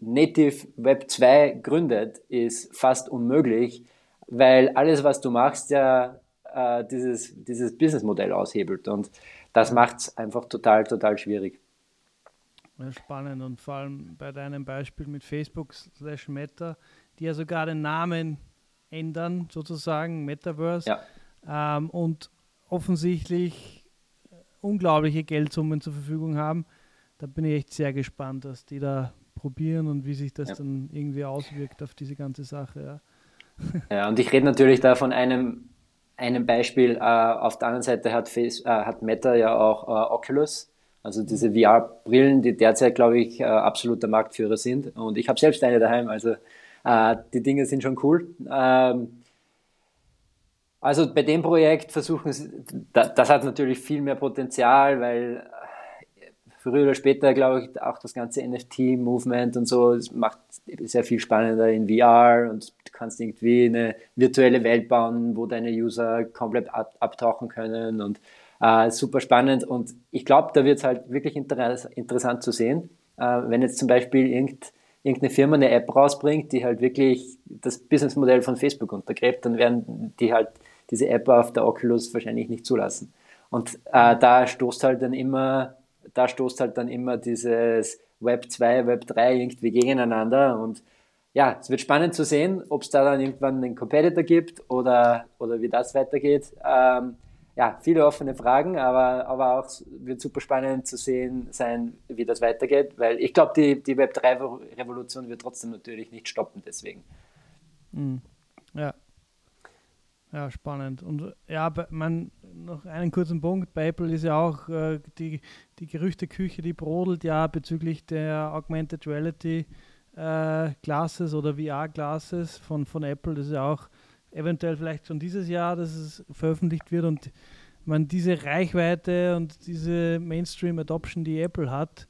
Native Web 2 gründet, ist fast unmöglich, weil alles, was du machst, ja äh, dieses, dieses Businessmodell aushebelt. Und das macht es einfach total, total schwierig. Ja, spannend und vor allem bei deinem Beispiel mit Facebook slash Meta, die ja sogar den Namen ändern, sozusagen, Metaverse. Ja. Ähm, und offensichtlich unglaubliche Geldsummen zur Verfügung haben da bin ich echt sehr gespannt, dass die da probieren und wie sich das ja. dann irgendwie auswirkt auf diese ganze Sache. Ja, ja und ich rede natürlich da von einem, einem Beispiel. Äh, auf der anderen Seite hat, Face, äh, hat Meta ja auch äh, Oculus, also diese VR-Brillen, die derzeit, glaube ich, äh, absoluter Marktführer sind. Und ich habe selbst eine daheim, also äh, die Dinge sind schon cool. Ähm, also bei dem Projekt versuchen sie, das hat natürlich viel mehr Potenzial, weil früher oder später, glaube ich, auch das ganze NFT-Movement und so, es macht sehr viel spannender in VR und du kannst irgendwie eine virtuelle Welt bauen, wo deine User komplett ab abtauchen können und Äh, super spannend und ich glaube, da wird es halt wirklich inter interessant zu sehen, äh, wenn jetzt zum Beispiel irgend, irgendeine Firma eine App rausbringt, die halt wirklich das Businessmodell von Facebook untergräbt, dann werden die halt diese App auf der Oculus wahrscheinlich nicht zulassen. Und äh, da stoßt halt dann immer, da stoßt halt dann immer dieses Web 2, Web 3 irgendwie gegeneinander und ja, es wird spannend zu sehen, ob es da dann irgendwann einen Competitor gibt oder, oder wie das weitergeht. Ähm, ja, viele offene Fragen, aber, aber auch wird super spannend zu sehen sein, wie das weitergeht, weil ich glaube, die, die Web3-Revolution wird trotzdem natürlich nicht stoppen, deswegen. Mhm. Ja. Ja, spannend. Und ja, man, noch einen kurzen Punkt. Bei Apple ist ja auch äh, die, die Gerüchteküche, die brodelt ja bezüglich der Augmented Reality äh, Glasses oder VR Glasses von, von Apple. Das ist ja auch eventuell vielleicht schon dieses Jahr, dass es veröffentlicht wird und man diese Reichweite und diese Mainstream Adoption, die Apple hat,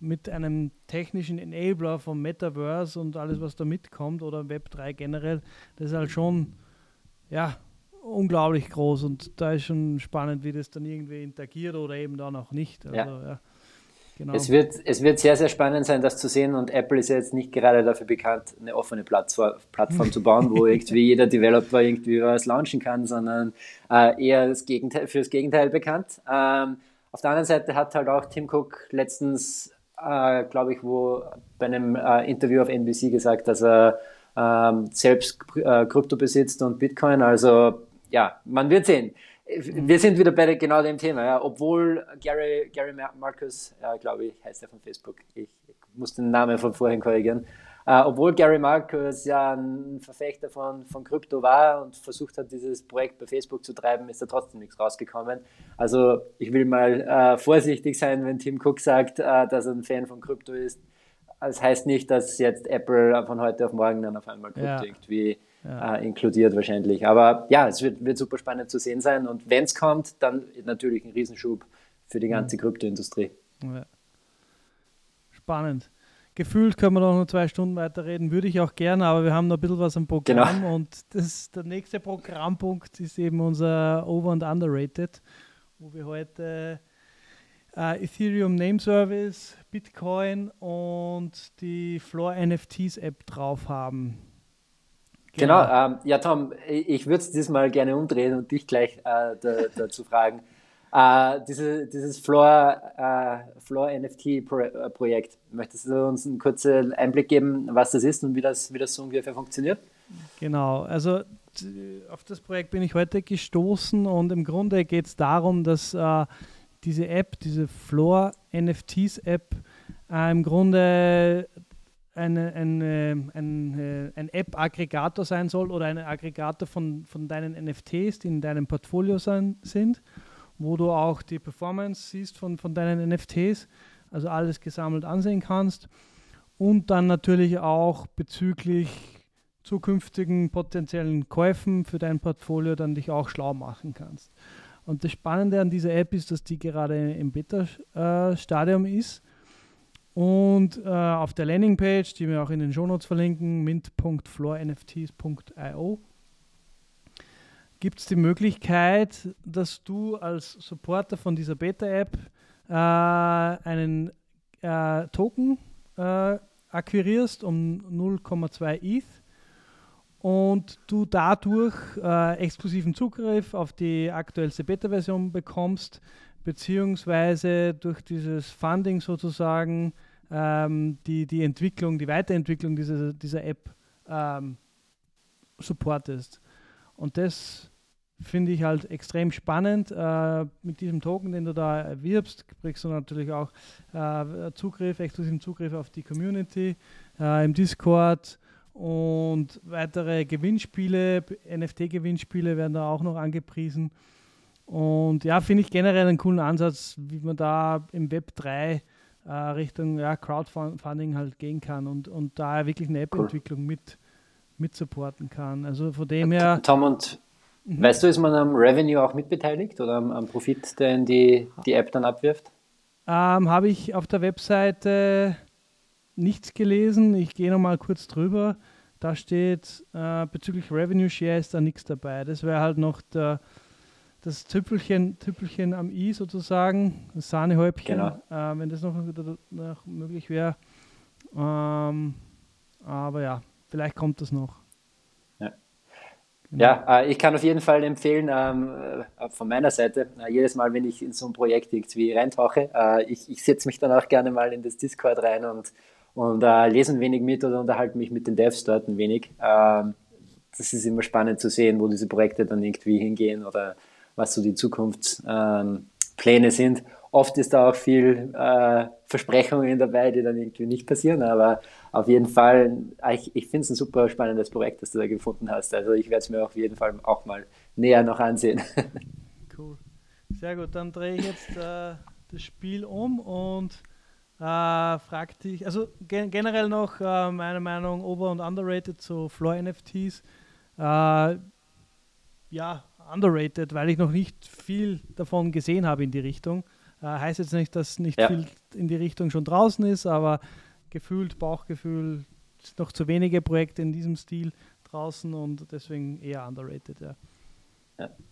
mit einem technischen Enabler vom Metaverse und alles, was da mitkommt oder Web 3 generell, das ist halt schon ja, unglaublich groß und da ist schon spannend, wie das dann irgendwie interagiert oder eben dann auch nicht. Also, ja. ja. Genau. Es, wird, es wird sehr, sehr spannend sein, das zu sehen und Apple ist ja jetzt nicht gerade dafür bekannt, eine offene Plattform, Plattform zu bauen, wo irgendwie jeder Developer irgendwie was launchen kann, sondern äh, eher das Gegenteil, für das Gegenteil bekannt. Ähm, auf der anderen Seite hat halt auch Tim Cook letztens, äh, glaube ich, wo bei einem äh, Interview auf NBC gesagt, dass er ähm, selbst äh, Krypto besitzt und Bitcoin. Also ja, man wird sehen. Wir sind wieder bei genau dem Thema, ja. obwohl Gary, Gary Marcus, ja, glaube ich, heißt er von Facebook, ich, ich, muss den Namen von vorhin korrigieren, äh, obwohl Gary Marcus ja ein Verfechter von, von Krypto war und versucht hat, dieses Projekt bei Facebook zu treiben, ist da trotzdem nichts rausgekommen. Also ich will mal äh, vorsichtig sein, wenn Tim Cook sagt, äh, dass er ein Fan von Krypto ist. Das heißt nicht, dass jetzt Apple von heute auf morgen dann auf einmal Krypto ja. irgendwie ja. äh, inkludiert wahrscheinlich. Aber ja, es wird, wird super spannend zu sehen sein. Und wenn es kommt, dann natürlich ein Riesenschub für die ganze mhm. Kryptoindustrie. Ja. Spannend. Gefühlt können wir noch nur zwei Stunden weiterreden, würde ich auch gerne, aber wir haben noch ein bisschen was am Programm genau. und das, der nächste Programmpunkt ist eben unser Over- und Underrated, wo wir heute äh, Ethereum Name Service, Bitcoin und die Floor NFTs App drauf haben. Genau, genau ähm, ja Tom, ich würde es diesmal gerne umdrehen und dich gleich äh, da, dazu fragen. Äh, diese, dieses Floor, äh, Floor NFT Pro äh, Projekt, möchtest du uns einen kurzen Einblick geben, was das ist und wie das, wie das so ungefähr funktioniert? Genau, also auf das Projekt bin ich heute gestoßen und im Grunde geht es darum, dass äh, diese App, diese Floor NFTs App, äh, im Grunde eine, eine, eine, ein App-Aggregator sein soll oder ein Aggregator von, von deinen NFTs, die in deinem Portfolio sein, sind, wo du auch die Performance siehst von, von deinen NFTs, also alles gesammelt ansehen kannst und dann natürlich auch bezüglich zukünftigen potenziellen Käufen für dein Portfolio dann dich auch schlau machen kannst. Und das Spannende an dieser App ist, dass die gerade im Beta-Stadium ist und äh, auf der Landingpage, die wir auch in den Shownotes verlinken, mint.floornfts.io, gibt es die Möglichkeit, dass du als Supporter von dieser Beta-App äh, einen äh, Token äh, akquirierst um 0,2 ETH und du dadurch äh, exklusiven Zugriff auf die aktuellste Beta-Version bekommst, beziehungsweise durch dieses Funding sozusagen ähm, die, die Entwicklung, die Weiterentwicklung dieser, dieser App ähm, supportest. Und das finde ich halt extrem spannend. Äh, mit diesem Token, den du da erwirbst, kriegst du natürlich auch äh, Zugriff, exklusiven Zugriff auf die Community äh, im Discord und weitere Gewinnspiele, NFT-Gewinnspiele werden da auch noch angepriesen. Und ja, finde ich generell einen coolen Ansatz, wie man da im Web 3 äh, Richtung ja, Crowdfunding halt gehen kann und, und da wirklich eine App-Entwicklung cool. mit, mit supporten kann. Also von dem her. Tom, und mhm. weißt du, ist man am Revenue auch mitbeteiligt oder am, am Profit, den die, die App dann abwirft? Ähm, Habe ich auf der Webseite nichts gelesen. Ich gehe nochmal kurz drüber. Da steht, äh, bezüglich Revenue Share ist da nichts dabei. Das wäre halt noch der das Tüpfelchen, Tüpfelchen am I sozusagen, das Sahnehäubchen, Genau. äh, wenn das noch, noch möglich wäre. Ähm, aber ja, vielleicht kommt das noch. Ja, äh, ich kann auf jeden Fall empfehlen, ähm, äh, von meiner Seite, äh, jedes Mal, wenn ich in so ein Projekt irgendwie reintauche, ich, ich setze mich dann auch gerne mal in das Discord rein und, und lese ein wenig mit oder unterhalte mich mit den Devs dort ein wenig. Ähm, das ist immer spannend zu sehen, wo diese Projekte dann irgendwie hingehen oder was so die Zukunftspläne ähm, sind. Oft ist da auch viel äh, Versprechungen dabei, die dann irgendwie nicht passieren, aber auf jeden Fall, ich, ich finde es ein super spannendes Projekt, das du da gefunden hast. Also ich werde es mir auf jeden Fall auch mal näher noch ansehen. Cool. Sehr gut, dann drehe ich jetzt äh, das Spiel um und äh, frag dich, also gen generell noch äh, meine Meinung over- und underrated, so Floor-NFTs. Äh, ja, underrated, weil ich noch nicht viel davon gesehen habe in die Richtung. Äh, heißt jetzt nicht, dass nicht Ja. viel in die Richtung schon draußen ist, aber gefühlt, Bauchgefühl, sind noch zu wenige Projekte in diesem Stil draußen und deswegen eher underrated, ja.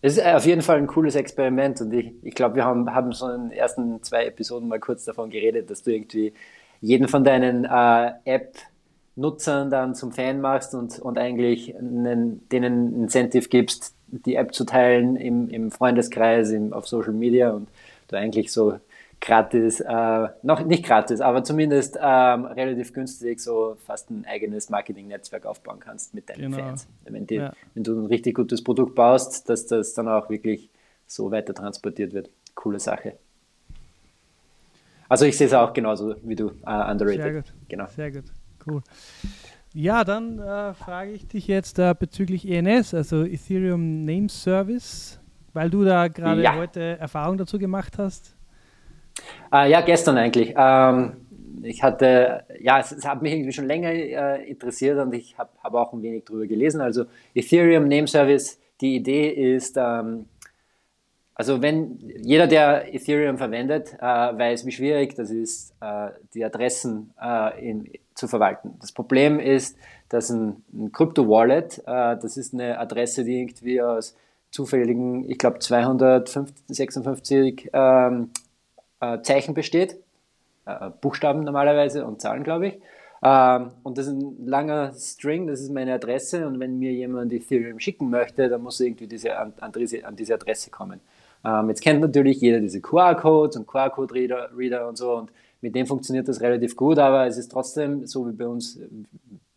Es ist auf jeden Fall ein cooles Experiment und ich, ich glaube, wir haben, haben so in den ersten zwei Episoden mal kurz davon geredet, dass du irgendwie jeden von deinen äh, App-Nutzern dann zum Fan machst und, und eigentlich einen, denen ein Incentive gibst, die App zu teilen im, im Freundeskreis, im, auf Social Media und du eigentlich so gratis, äh, noch nicht gratis, aber zumindest ähm, relativ günstig so fast ein eigenes Marketing-Netzwerk aufbauen kannst mit deinen Genau. Fans. Wenn, die, Ja. wenn du ein richtig gutes Produkt baust, dass das dann auch wirklich so weiter transportiert wird. Coole Sache. Also ich sehe es auch genauso wie du, äh, underrated. Sehr gut. Genau. Sehr gut, cool. Ja, dann äh, frage ich dich jetzt äh, bezüglich ENS, also Ethereum Name Service, weil du da gerade Ja. heute Erfahrung dazu gemacht hast. Äh, ja, gestern eigentlich. Ähm, ich hatte, ja, es, es hat mich irgendwie schon länger äh, interessiert und ich habe hab auch ein wenig drüber gelesen. Also Ethereum Name Service, die Idee ist, ähm, also wenn jeder, der Ethereum verwendet, äh, weiß, wie schwierig das ist, äh, die Adressen äh, in, zu verwalten. Das Problem ist, dass ein, ein Crypto-Wallet, äh, das ist eine Adresse, die irgendwie aus zufälligen, ich glaube 256 ähm, äh, Zeichen besteht, äh, Buchstaben normalerweise und Zahlen, glaube ich. Ähm, und das ist ein langer String, das ist meine Adresse und wenn mir jemand Ethereum schicken möchte, dann muss irgendwie diese, an, an diese Adresse kommen. Ähm, jetzt kennt natürlich jeder diese QR-Codes und QR-Code-Reader Reader und so und mit dem funktioniert das relativ gut, aber es ist trotzdem so wie bei uns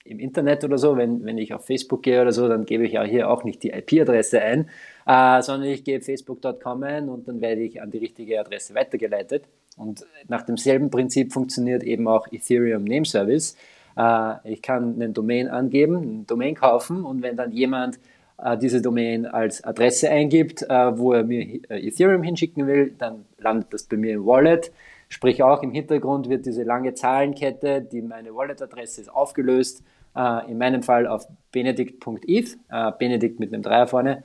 im Internet oder so, wenn, wenn ich auf Facebook gehe oder so, dann gebe ich ja hier auch nicht die IP-Adresse ein, äh, sondern ich gebe facebook.com ein und dann werde ich an die richtige Adresse weitergeleitet. Und nach demselben Prinzip funktioniert eben auch Ethereum Name Service. Äh, ich kann einen Domain angeben, einen Domain kaufen und wenn dann jemand äh, diese Domain als Adresse eingibt, äh, wo er mir äh, Ethereum hinschicken will, dann landet das bei mir im Wallet. Sprich auch im Hintergrund wird diese lange Zahlenkette, die meine Wallet-Adresse ist, aufgelöst. Äh, in meinem Fall auf benedikt.eth, äh, Benedikt mit einem Dreier vorne,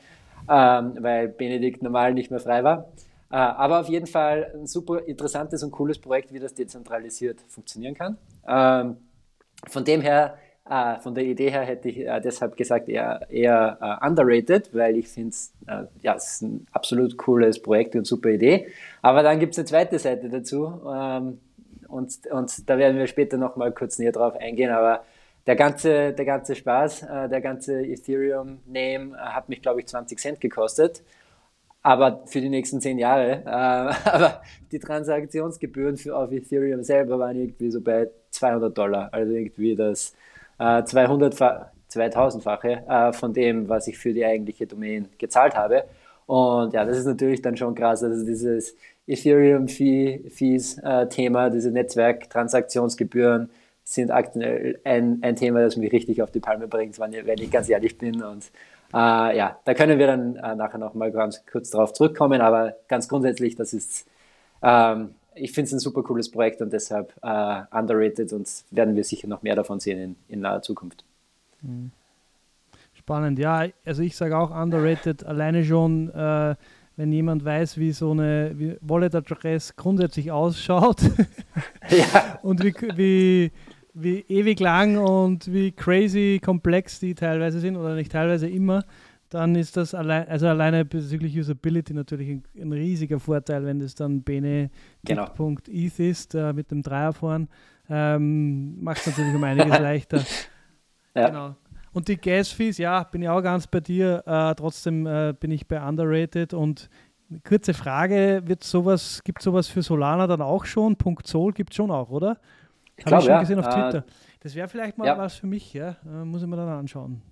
ähm, weil Benedikt normal nicht mehr frei war. Äh, aber auf jeden Fall ein super interessantes und cooles Projekt, wie das dezentralisiert funktionieren kann. Ähm, von dem her, äh, von der Idee her hätte ich äh, deshalb gesagt eher, eher äh, underrated, weil ich finde es äh, ja, es ist ein absolut cooles Projekt und super Idee. Aber dann gibt es eine zweite Seite dazu ähm, und, und da werden wir später nochmal kurz näher drauf eingehen, aber der ganze, der ganze Spaß, äh, der ganze Ethereum-Name äh, hat mich, glaube ich, 20 Cent gekostet aber für die nächsten zehn Jahre. Aber die Transaktionsgebühren für auf Ethereum selber waren irgendwie so bei 200 Dollar, also irgendwie das äh, 200 2000-fache äh, von dem, was ich für die eigentliche Domain gezahlt habe. Und ja, das ist natürlich dann schon krass. Also dieses Ethereum-Fees-Thema, äh, diese Netzwerktransaktionsgebühren sind aktuell ein, ein Thema, das mich richtig auf die Palme bringt, wenn, ich ganz ehrlich bin. Und äh, ja, da können wir dann äh, nachher noch mal ganz kurz darauf zurückkommen, aber ganz grundsätzlich, das ist, ähm, ich finde es ein super cooles Projekt und deshalb äh, underrated und werden wir sicher noch mehr davon sehen in, in naher Zukunft. Spannend, ja, also ich sage auch underrated, alleine schon, äh, wenn jemand weiß, wie so eine wie Wallet-Adresse grundsätzlich ausschaut. Ja. und wie, wie, wie ewig lang und wie crazy komplex die teilweise sind oder nicht teilweise immer, dann ist das allein, also alleine bezüglich Usability natürlich ein, ein riesiger Vorteil, wenn das dann benedict.eth genau. ist äh, mit dem Dreier vorn. Ähm, Macht es natürlich um einiges leichter. Ja. Genau. Und die Gas-Fees, ja, bin ich auch ganz bei dir. Äh, trotzdem äh, bin ich bei Underrated und kurze Frage, wird sowas, gibt sowas für Solana dann auch schon? Punkt Sol gibt es schon auch, oder? Habe ich schon ja. gesehen auf äh, Twitter. das wäre vielleicht mal ja. was für mich, ja. Äh, muss ich mir dann anschauen.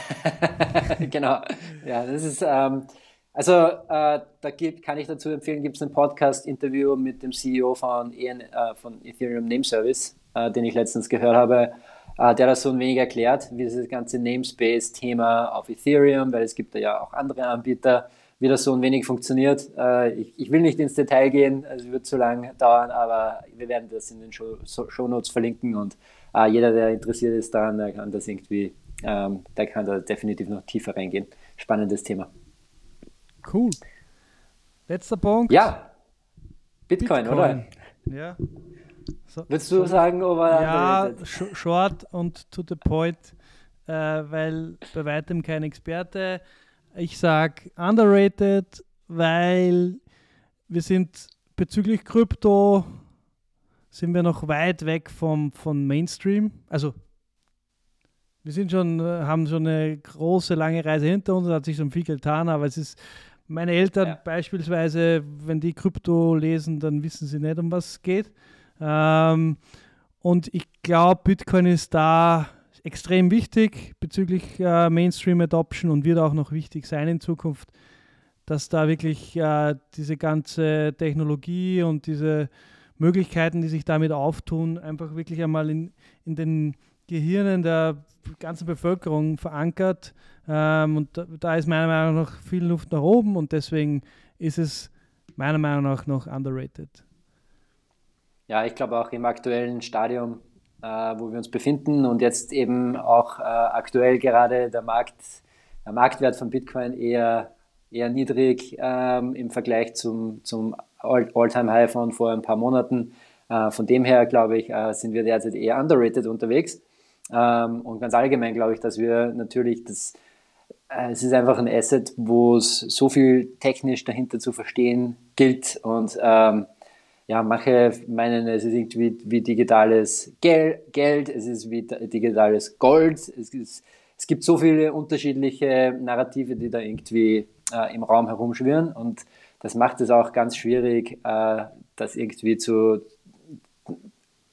genau. Ja, das ist, ähm, also äh, da gibt, kann ich dazu empfehlen, gibt es ein Podcast-Interview mit dem CEO von, EN, äh, von Ethereum Name Service, äh, den ich letztens gehört habe, äh, der das so ein wenig erklärt, wie dieses ganze Namespace-Thema auf Ethereum, weil es gibt da ja auch andere Anbieter, wie das so ein wenig funktioniert. Äh, ich, ich, will nicht ins Detail gehen, es wird zu lange dauern, aber wir werden das in den Show, Show Notes verlinken und äh, jeder, der interessiert ist daran, der kann das irgendwie ähm, da kann da definitiv noch tiefer reingehen. Spannendes Thema. Cool. Letzter Punkt. Ja. Bitcoin, Bitcoin. oder? Ja. So, Würdest du so, sagen, ob er Ja, sh short und to the point, äh, weil bei weitem kein Experte. Ich sage underrated, weil wir sind bezüglich Krypto sind wir noch weit weg vom, von Mainstream. Also wir sind schon, äh, haben schon eine große, lange Reise hinter uns, hat sich schon viel getan, aber es ist, meine Eltern ja. beispielsweise, wenn die Krypto lesen, dann wissen sie nicht, um was es geht. Ähm, und ich glaube, Bitcoin ist da extrem wichtig bezüglich äh, Mainstream Adoption und wird auch noch wichtig sein in Zukunft, dass da wirklich äh, diese ganze Technologie und diese Möglichkeiten, die sich damit auftun, einfach wirklich einmal in, in den Gehirnen der ganzen Bevölkerung verankert. Ähm, und da, da, ist meiner Meinung nach viel Luft nach oben und deswegen ist es meiner Meinung nach noch underrated. Ja, ich glaube auch im aktuellen Stadium, äh, wo wir uns befinden und jetzt eben auch äh, aktuell gerade der Markt, der Marktwert von Bitcoin eher, eher niedrig ähm, im Vergleich zum, zum All-Time-High von vor ein paar Monaten. Äh, von dem her, glaube ich, äh, sind wir derzeit eher underrated unterwegs. Ähm, und ganz allgemein glaube ich, dass wir natürlich das, äh, es ist einfach ein Asset, wo es so viel technisch dahinter zu verstehen gilt. Und ähm, ja, manche meinen, es ist irgendwie wie digitales Gel Geld, es ist wie digitales Gold, es, ist, es gibt so viele unterschiedliche Narrative, die da irgendwie äh, im Raum herumschwirren. Und das macht es auch ganz schwierig, äh, das irgendwie zu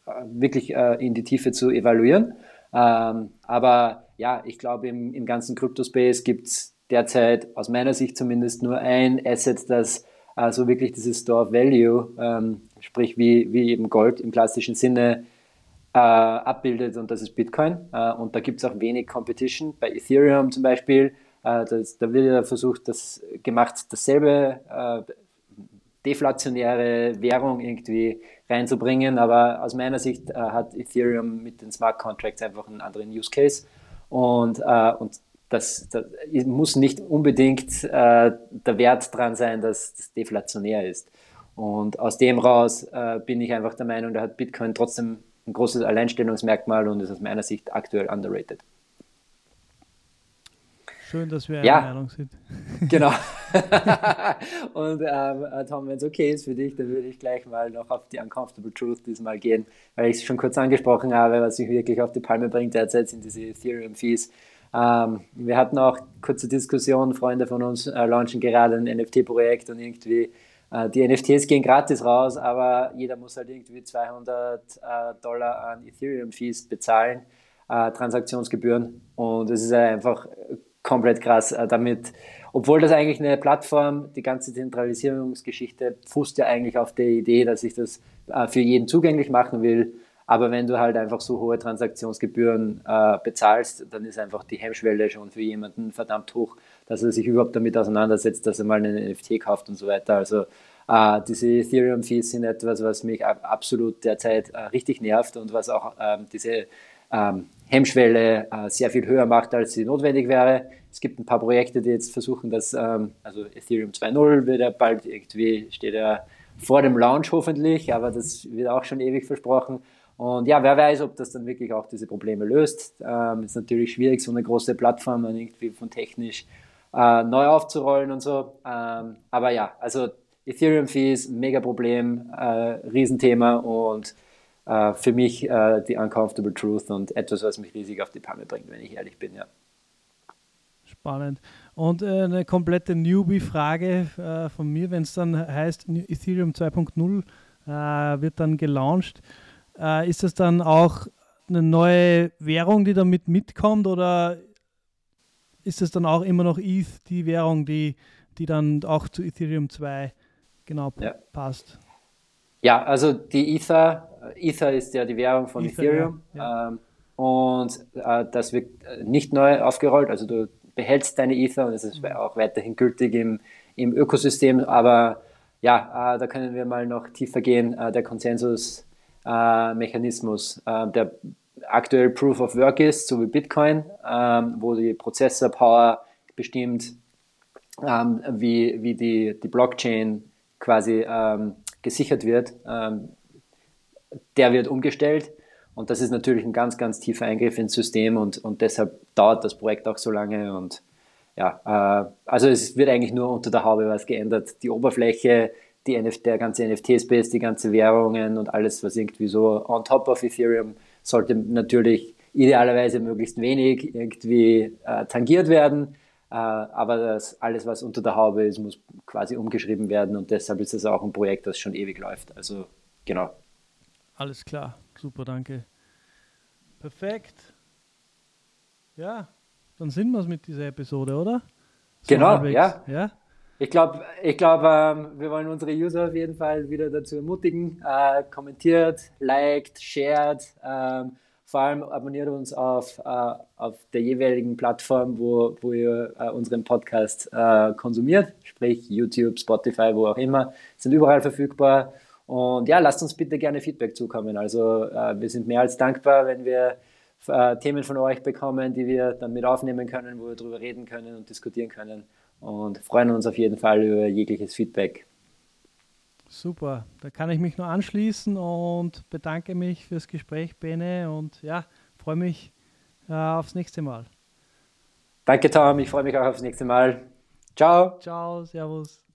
äh, wirklich äh, in die Tiefe zu evaluieren. Ähm, aber ja, ich glaube, im, im ganzen Crypto-Space gibt es derzeit aus meiner Sicht zumindest nur ein Asset, das äh, so wirklich dieses Store of Value, ähm, sprich wie, wie eben Gold im klassischen Sinne, äh, abbildet und das ist Bitcoin. Äh, und da gibt es auch wenig Competition. Bei Ethereum zum Beispiel, äh, das, da wird ja versucht, das gemacht, dasselbe äh, deflationäre Währung irgendwie reinzubringen. Aber aus meiner Sicht äh, hat Ethereum mit den Smart Contracts einfach einen anderen Use Case. Und, äh, und das, das, muss nicht unbedingt äh, der Wert dran sein, dass das deflationär ist. Und aus dem raus äh, bin ich einfach der Meinung, da hat Bitcoin trotzdem ein großes Alleinstellungsmerkmal und ist aus meiner Sicht aktuell underrated. Schön, dass wir ja. einer Meinung sind. Genau. und ähm, äh, Tom, wenn es okay ist für dich, dann würde ich gleich mal noch auf die Uncomfortable Truth diesmal gehen, weil ich es schon kurz angesprochen habe, was mich wirklich auf die Palme bringt derzeit sind diese Ethereum-Fees. Ähm, wir hatten auch kurze Diskussionen, Freunde von uns äh, launchen gerade ein NFT-Projekt und irgendwie äh, die NFTs gehen gratis raus, aber jeder muss halt irgendwie 200 äh, Dollar an Ethereum-Fees bezahlen, äh, Transaktionsgebühren und es ist einfach komplett krass. Äh, damit, obwohl das eigentlich eine Plattform, die ganze Zentralisierungsgeschichte fußt ja eigentlich auf der Idee, dass ich das äh, für jeden zugänglich machen will. Aber wenn du halt einfach so hohe Transaktionsgebühren äh, bezahlst, dann ist einfach die Hemmschwelle schon für jemanden verdammt hoch, dass er sich überhaupt damit auseinandersetzt, dass er mal einen NFT kauft und so weiter. Also äh, diese Ethereum-Fees sind etwas, was mich absolut derzeit äh, richtig nervt und was auch ähm, diese ähm, Hemmschwelle äh, sehr viel höher macht, als sie notwendig wäre. Es gibt ein paar Projekte, die jetzt versuchen, dass, ähm, also Ethereum 2.0 wird ja bald irgendwie, steht ja vor dem Launch hoffentlich, aber das wird auch schon ewig versprochen. Und ja, wer weiß, ob das dann wirklich auch diese Probleme löst. Ähm, ist natürlich schwierig, so eine große Plattform dann irgendwie von technisch äh, neu aufzurollen und so. Ähm, aber ja, also Ethereum Fees, mega Problem, äh, Riesenthema und äh, für mich äh, die uncomfortable truth und etwas, was mich riesig auf die Palme bringt, wenn ich ehrlich bin, ja. Spannend. Und äh, eine komplette Newbie-Frage äh, von mir, wenn es dann heißt, Ethereum 2.0 äh, wird dann gelauncht, ist das dann auch eine neue Währung, die damit mitkommt oder ist es dann auch immer noch ETH, die Währung, die, die dann auch zu Ethereum 2 genau ja. passt? Ja, also die Ether, Ether ist ja die Währung von Ether, Ethereum ja. Ähm, und äh, das wird nicht neu aufgerollt, also du behältst deine Ether und es ist mhm. auch weiterhin gültig im, im Ökosystem, aber ja, äh, da können wir mal noch tiefer gehen. Äh, der Konsensusmechanismus, äh, der aktuell Proof of Work ist, so wie Bitcoin, ähm, wo die Prozessor-Power bestimmt, ähm, wie, wie die, die Blockchain quasi ähm, gesichert wird, ähm, der wird umgestellt. Und das ist natürlich ein ganz, ganz tiefer Eingriff ins System und, und deshalb dauert das Projekt auch so lange. Und ja, äh, also es wird eigentlich nur unter der Haube was geändert. Die Oberfläche, die NF der ganze NFT-Space, die ganze Währungen und alles, was irgendwie so on top of Ethereum sollte natürlich idealerweise möglichst wenig irgendwie äh, tangiert werden. Äh, aber das, alles, was unter der Haube ist, muss quasi umgeschrieben werden und deshalb ist es auch ein Projekt, das schon ewig läuft. Also genau. Alles klar, super, danke. Perfekt. Ja, dann sind wir es mit dieser Episode, oder? So genau, ja. ja. Ich glaube, ich glaub, ähm, wir wollen unsere User auf jeden Fall wieder dazu ermutigen. Äh, kommentiert, liked, shared. Ähm, vor allem abonniert uns auf, äh, auf der jeweiligen Plattform, wo, wo ihr äh, unseren Podcast äh, konsumiert, sprich YouTube, Spotify, wo auch immer, sind überall verfügbar. Und ja, lasst uns bitte gerne Feedback zukommen. Also äh, wir sind mehr als dankbar, wenn wir äh, Themen von euch bekommen, die wir dann mit aufnehmen können, wo wir darüber reden können und diskutieren können. Und freuen uns auf jeden Fall über jegliches Feedback. Super, da kann ich mich nur anschließen und bedanke mich fürs Gespräch, Bene, und ja, freue mich äh, aufs nächste Mal. Danke, Tom, ich freue mich auch aufs nächste Mal. Ciao. Ciao, Servus.